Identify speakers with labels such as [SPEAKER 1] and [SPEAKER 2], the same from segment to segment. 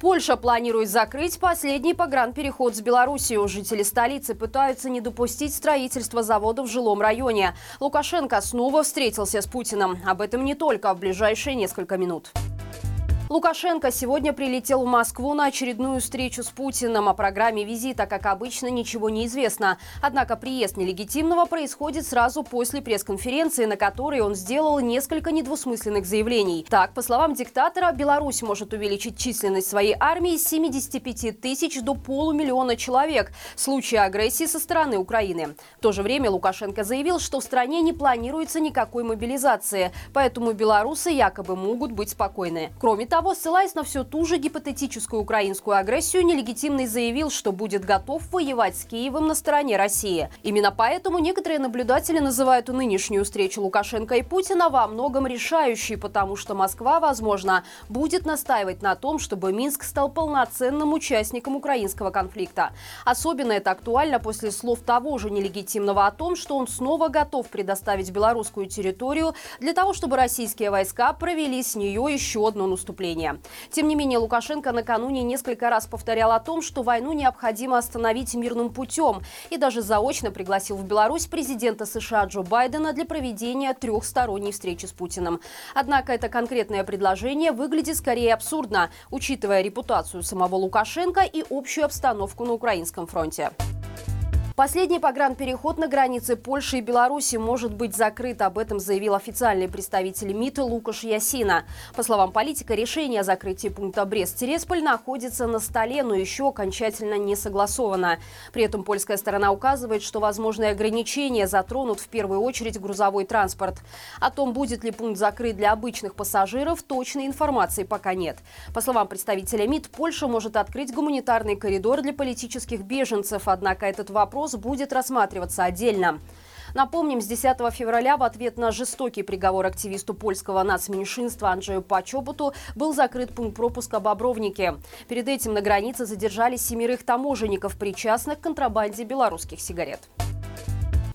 [SPEAKER 1] Польша планирует закрыть последний погранпереход с Белоруссией. Жители столицы пытаются не допустить строительства завода в жилом районе. Лукашенко снова встретился с Путиным. Об этом не только в ближайшие несколько минут. Лукашенко сегодня прилетел в Москву на очередную встречу с Путиным. О программе визита, как обычно, ничего не известно. Однако приезд нелегитимного происходит сразу после пресс-конференции, на которой он сделал несколько недвусмысленных заявлений. Так, по словам диктатора, Беларусь может увеличить численность своей армии с 75 тысяч до полумиллиона человек в случае агрессии со стороны Украины. В то же время Лукашенко заявил, что в стране не планируется никакой мобилизации, поэтому белорусы якобы могут быть спокойны. Кроме того, того, ссылаясь на всю ту же гипотетическую украинскую агрессию, нелегитимный заявил, что будет готов воевать с Киевом на стороне России. Именно поэтому некоторые наблюдатели называют нынешнюю встречу Лукашенко и Путина во многом решающей, потому что Москва, возможно, будет настаивать на том, чтобы Минск стал полноценным участником украинского конфликта. Особенно это актуально после слов того же нелегитимного о том, что он снова готов предоставить белорусскую территорию для того, чтобы российские войска провели с нее еще одно наступление населения. Тем не менее, Лукашенко накануне несколько раз повторял о том, что войну необходимо остановить мирным путем и даже заочно пригласил в Беларусь президента США Джо Байдена для проведения трехсторонней встречи с Путиным. Однако это конкретное предложение выглядит скорее абсурдно, учитывая репутацию самого Лукашенко и общую обстановку на украинском фронте. Последний погранпереход на границе Польши и Беларуси может быть закрыт. Об этом заявил официальный представитель МИДа Лукаш Ясина. По словам политика, решение о закрытии пункта Брест-Тересполь находится на столе, но еще окончательно не согласовано. При этом польская сторона указывает, что возможные ограничения затронут в первую очередь грузовой транспорт. О том, будет ли пункт закрыт для обычных пассажиров, точной информации пока нет. По словам представителя МИД, Польша может открыть гуманитарный коридор для политических беженцев, однако этот вопрос вопрос будет рассматриваться отдельно. Напомним, с 10 февраля в ответ на жестокий приговор активисту польского нацменьшинства Анджею Пачобуту был закрыт пункт пропуска Бобровники. Перед этим на границе задержали семерых таможенников, причастных к контрабанде белорусских сигарет.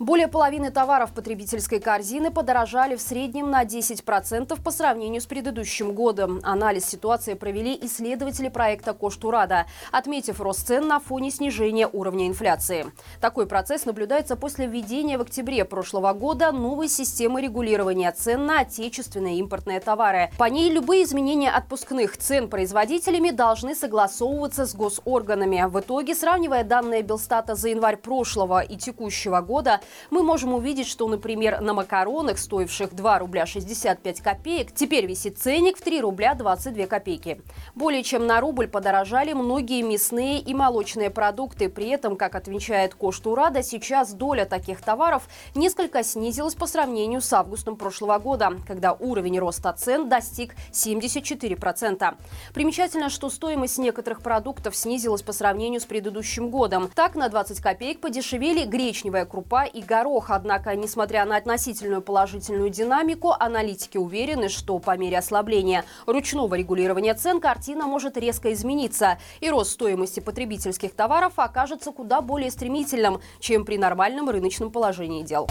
[SPEAKER 1] Более половины товаров потребительской корзины подорожали в среднем на 10% по сравнению с предыдущим годом. Анализ ситуации провели исследователи проекта Коштурада, отметив рост цен на фоне снижения уровня инфляции. Такой процесс наблюдается после введения в октябре прошлого года новой системы регулирования цен на отечественные импортные товары. По ней любые изменения отпускных цен производителями должны согласовываться с госорганами. В итоге, сравнивая данные Белстата за январь прошлого и текущего года, мы можем увидеть, что, например, на макаронах, стоивших 2 рубля 65 копеек, теперь висит ценник в 3 рубля 22 копейки. Более чем на рубль подорожали многие мясные и молочные продукты. При этом, как отвечает Коштурада, сейчас доля таких товаров несколько снизилась по сравнению с августом прошлого года, когда уровень роста цен достиг 74%. Примечательно, что стоимость некоторых продуктов снизилась по сравнению с предыдущим годом. Так, на 20 копеек подешевели гречневая крупа и горох. Однако, несмотря на относительную положительную динамику, аналитики уверены, что по мере ослабления ручного регулирования цен картина может резко измениться, и рост стоимости потребительских товаров окажется куда более стремительным, чем при нормальном рыночном положении дел.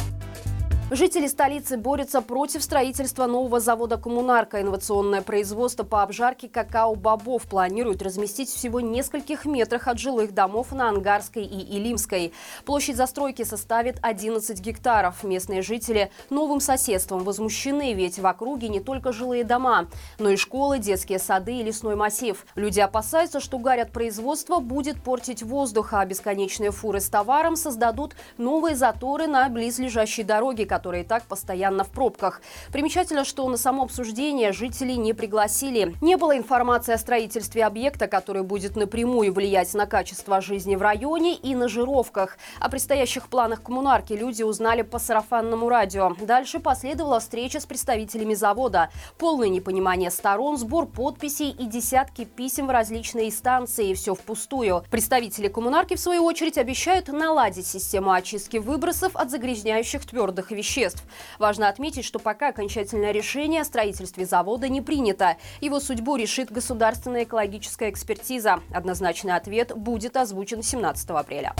[SPEAKER 1] Жители столицы борются против строительства нового завода «Коммунарка». Инновационное производство по обжарке какао-бобов планируют разместить всего в нескольких метрах от жилых домов на Ангарской и Илимской. Площадь застройки составит 11 гектаров. Местные жители новым соседством возмущены, ведь в округе не только жилые дома, но и школы, детские сады и лесной массив. Люди опасаются, что гарь от производства будет портить воздух, а бесконечные фуры с товаром создадут новые заторы на близлежащей дороге, которые и так постоянно в пробках. Примечательно, что на само обсуждение жителей не пригласили. Не было информации о строительстве объекта, который будет напрямую влиять на качество жизни в районе и на жировках. О предстоящих планах коммунарки люди узнали по сарафанному радио. Дальше последовала встреча с представителями завода. Полное непонимание сторон, сбор подписей и десятки писем в различные инстанции. Все впустую. Представители коммунарки, в свою очередь, обещают наладить систему очистки выбросов от загрязняющих твердых веществ веществ. Важно отметить, что пока окончательное решение о строительстве завода не принято. Его судьбу решит государственная экологическая экспертиза. Однозначный ответ будет озвучен 17 апреля.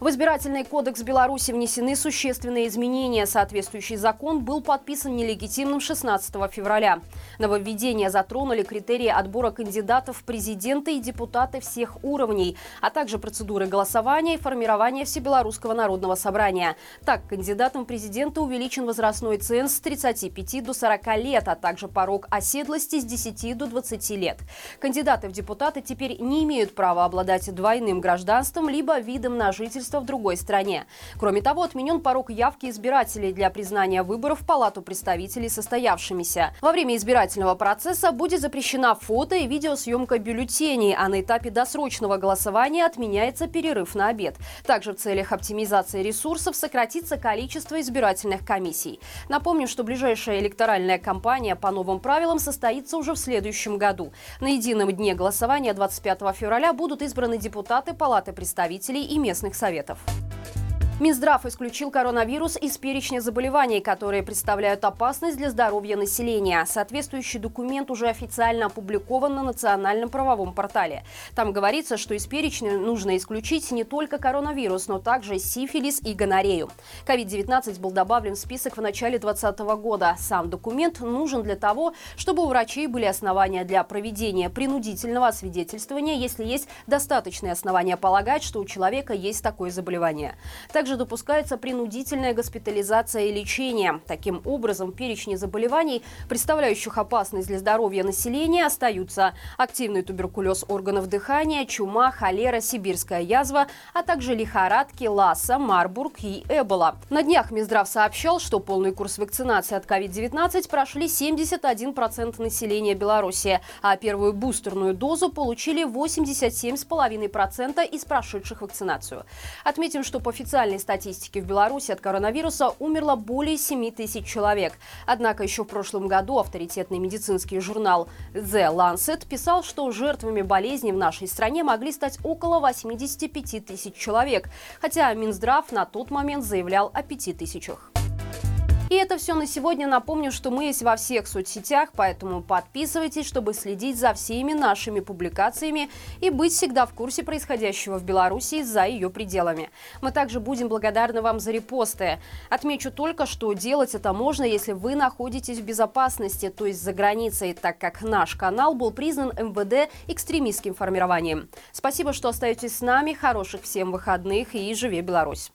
[SPEAKER 1] В избирательный кодекс Беларуси внесены существенные изменения. Соответствующий закон был подписан нелегитимным 16 февраля. Нововведения затронули критерии отбора кандидатов в президенты и депутаты всех уровней, а также процедуры голосования и формирования Всебелорусского народного собрания. Так, кандидатам в президенты увеличен возрастной ценз с 35 до 40 лет, а также порог оседлости с 10 до 20 лет. Кандидаты в депутаты теперь не имеют права обладать двойным гражданством либо видом на жительство жительства в другой стране. Кроме того, отменен порог явки избирателей для признания выборов в Палату представителей состоявшимися. Во время избирательного процесса будет запрещена фото и видеосъемка бюллетеней, а на этапе досрочного голосования отменяется перерыв на обед. Также в целях оптимизации ресурсов сократится количество избирательных комиссий. Напомню, что ближайшая электоральная кампания по новым правилам состоится уже в следующем году. На едином дне голосования 25 февраля будут избраны депутаты Палаты представителей и местных советов советов. Минздрав исключил коронавирус из перечня заболеваний, которые представляют опасность для здоровья населения. Соответствующий документ уже официально опубликован на национальном правовом портале. Там говорится, что из перечня нужно исключить не только коронавирус, но также сифилис и гонорею. COVID-19 был добавлен в список в начале 2020 года. Сам документ нужен для того, чтобы у врачей были основания для проведения принудительного освидетельствования, если есть достаточные основания полагать, что у человека есть такое заболевание. Также также допускается принудительная госпитализация и лечение. Таким образом, в перечне заболеваний, представляющих опасность для здоровья населения, остаются активный туберкулез органов дыхания, чума, холера, сибирская язва, а также лихорадки, ласса, марбург и эбола. На днях Минздрав сообщал, что полный курс вакцинации от COVID-19 прошли 71% населения Беларуси, а первую бустерную дозу получили 87,5% из прошедших вакцинацию. Отметим, что по официальной статистики в Беларуси от коронавируса умерло более 7 тысяч человек. Однако еще в прошлом году авторитетный медицинский журнал The Lancet писал, что жертвами болезни в нашей стране могли стать около 85 тысяч человек, хотя Минздрав на тот момент заявлял о 5 тысячах. И это все на сегодня. Напомню, что мы есть во всех соцсетях, поэтому подписывайтесь, чтобы следить за всеми нашими публикациями и быть всегда в курсе происходящего в Беларуси за ее пределами. Мы также будем благодарны вам за репосты. Отмечу только, что делать это можно, если вы находитесь в безопасности, то есть за границей, так как наш канал был признан МВД экстремистским формированием. Спасибо, что остаетесь с нами. Хороших всем выходных и живи Беларусь!